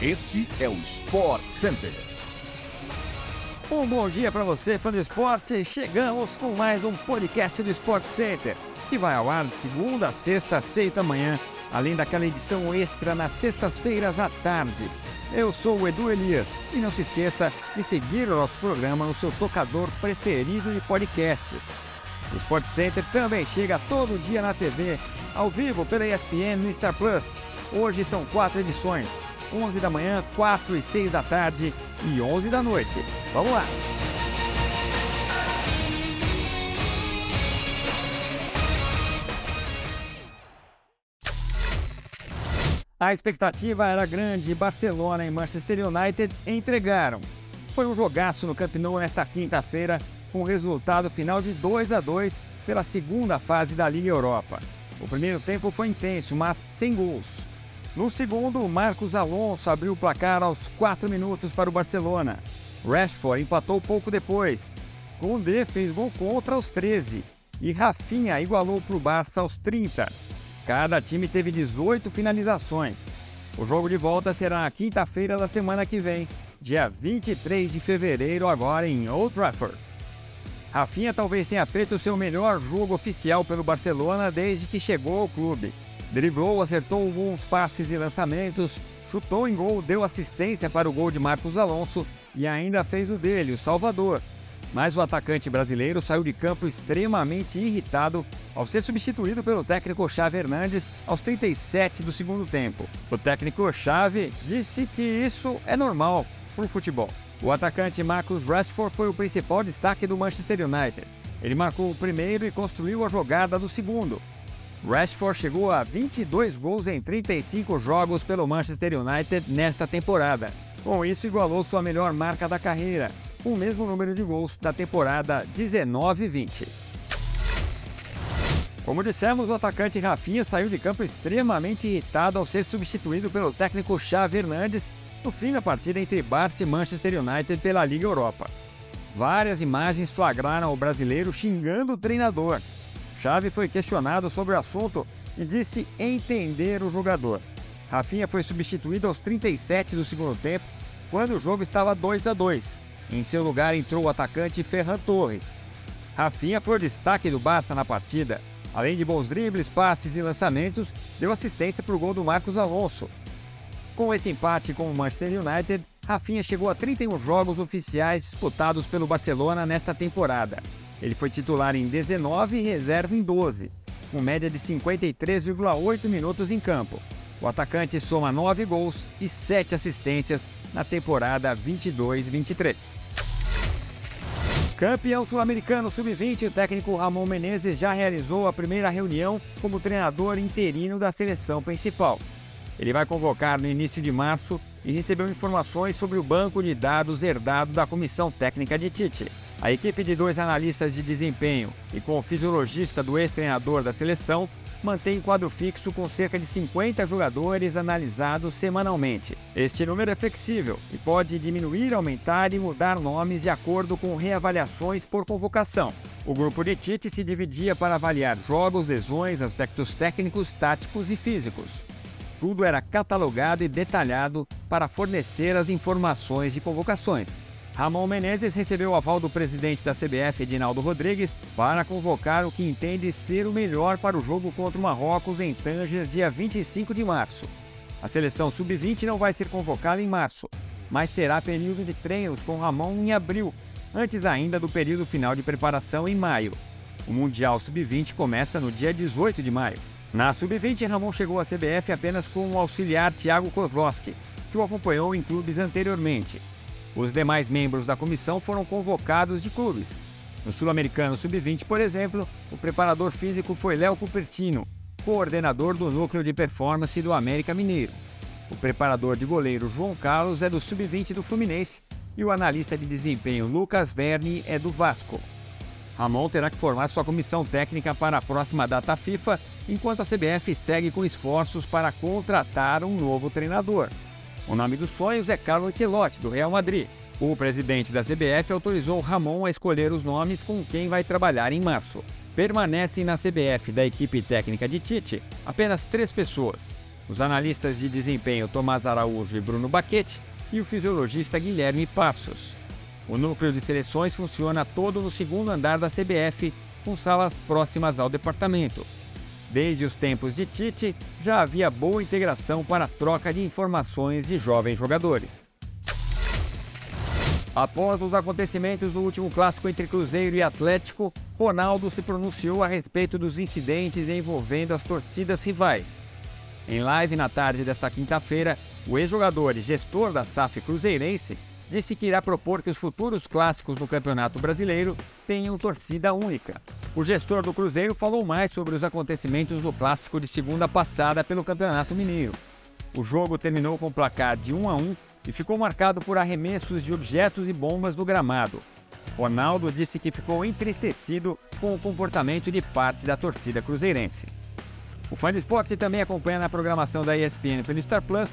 Este é o Sport Center. Um bom dia para você, fã do esporte. Chegamos com mais um podcast do Sport Center, que vai ao ar de segunda a sexta, seis da manhã, além daquela edição extra nas sextas-feiras à tarde. Eu sou o Edu Elias e não se esqueça de seguir o nosso programa no seu tocador preferido de podcasts. O Sport Center também chega todo dia na TV, ao vivo pela ESPN no Star Plus. Hoje são quatro edições: 11 da manhã, 4 e 6 da tarde e 11 da noite. Vamos lá! A expectativa era grande e Barcelona e Manchester United entregaram. Foi um jogaço no Camp Nou nesta quinta-feira, com resultado final de 2 a 2 pela segunda fase da Liga Europa. O primeiro tempo foi intenso, mas sem gols. No segundo, Marcos Alonso abriu o placar aos 4 minutos para o Barcelona. Rashford empatou pouco depois. Koundé fez gol contra aos 13 e Rafinha igualou para o Barça aos 30. Cada time teve 18 finalizações. O jogo de volta será na quinta-feira da semana que vem, dia 23 de fevereiro, agora em Old Trafford. Rafinha talvez tenha feito seu melhor jogo oficial pelo Barcelona desde que chegou ao clube. Driblou, acertou alguns passes e lançamentos, chutou em gol, deu assistência para o gol de Marcos Alonso e ainda fez o dele, o Salvador. Mas o atacante brasileiro saiu de campo extremamente irritado ao ser substituído pelo técnico Xavi Hernandes aos 37 do segundo tempo. O técnico Xavi disse que isso é normal para o futebol. O atacante Marcus Rashford foi o principal destaque do Manchester United. Ele marcou o primeiro e construiu a jogada do segundo. Rashford chegou a 22 gols em 35 jogos pelo Manchester United nesta temporada. Com isso, igualou sua melhor marca da carreira, o mesmo número de gols da temporada 19-20. Como dissemos, o atacante Rafinha saiu de campo extremamente irritado ao ser substituído pelo técnico Xavi Hernandes no fim da partida entre Barça e Manchester United pela Liga Europa. Várias imagens flagraram o brasileiro xingando o treinador, Xavi foi questionado sobre o assunto e disse entender o jogador. Rafinha foi substituído aos 37 do segundo tempo, quando o jogo estava 2 a 2. Em seu lugar entrou o atacante Ferran Torres. Rafinha foi o destaque do Barça na partida. Além de bons dribles, passes e lançamentos, deu assistência para o gol do Marcos Alonso. Com esse empate com o Manchester United, Rafinha chegou a 31 jogos oficiais disputados pelo Barcelona nesta temporada. Ele foi titular em 19 e reserva em 12, com média de 53,8 minutos em campo. O atacante soma 9 gols e 7 assistências na temporada 22-23. Campeão sul-americano sub-20, o técnico Ramon Menezes já realizou a primeira reunião como treinador interino da seleção principal. Ele vai convocar no início de março e recebeu informações sobre o banco de dados herdado da comissão técnica de Tite. A equipe de dois analistas de desempenho e com o fisiologista do ex-treinador da seleção mantém quadro fixo com cerca de 50 jogadores analisados semanalmente. Este número é flexível e pode diminuir, aumentar e mudar nomes de acordo com reavaliações por convocação. O grupo de Tite se dividia para avaliar jogos, lesões, aspectos técnicos, táticos e físicos. Tudo era catalogado e detalhado para fornecer as informações de convocações. Ramon Menezes recebeu o aval do presidente da CBF, Edinaldo Rodrigues, para convocar o que entende ser o melhor para o jogo contra o Marrocos em Tanger, dia 25 de março. A seleção sub-20 não vai ser convocada em março, mas terá período de treinos com Ramon em abril, antes ainda do período final de preparação em maio. O Mundial Sub-20 começa no dia 18 de maio. Na Sub-20, Ramon chegou à CBF apenas com o auxiliar Thiago Kozlowski, que o acompanhou em clubes anteriormente. Os demais membros da comissão foram convocados de clubes. No Sul-Americano Sub-20, por exemplo, o preparador físico foi Léo Cupertino, coordenador do núcleo de performance do América Mineiro. O preparador de goleiro João Carlos é do Sub-20 do Fluminense e o analista de desempenho Lucas Verne é do Vasco. Ramon terá que formar sua comissão técnica para a próxima data FIFA, enquanto a CBF segue com esforços para contratar um novo treinador. O nome dos sonhos é Carlo Ancelotti, do Real Madrid. O presidente da CBF autorizou Ramon a escolher os nomes com quem vai trabalhar em março. Permanecem na CBF da equipe técnica de Tite apenas três pessoas: os analistas de desempenho Tomás Araújo e Bruno Baquete e o fisiologista Guilherme Passos. O núcleo de seleções funciona todo no segundo andar da CBF, com salas próximas ao departamento. Desde os tempos de Tite, já havia boa integração para a troca de informações de jovens jogadores. Após os acontecimentos do último clássico entre Cruzeiro e Atlético, Ronaldo se pronunciou a respeito dos incidentes envolvendo as torcidas rivais. Em live na tarde desta quinta-feira, o ex-jogador e gestor da SAF Cruzeirense disse que irá propor que os futuros clássicos do Campeonato Brasileiro tenham torcida única. O gestor do Cruzeiro falou mais sobre os acontecimentos do clássico de segunda passada pelo Campeonato Mineiro. O jogo terminou com placar de 1 a 1 e ficou marcado por arremessos de objetos e bombas no gramado. Ronaldo disse que ficou entristecido com o comportamento de parte da torcida cruzeirense. O fã de esporte também acompanha na programação da ESPN pelo Star Plus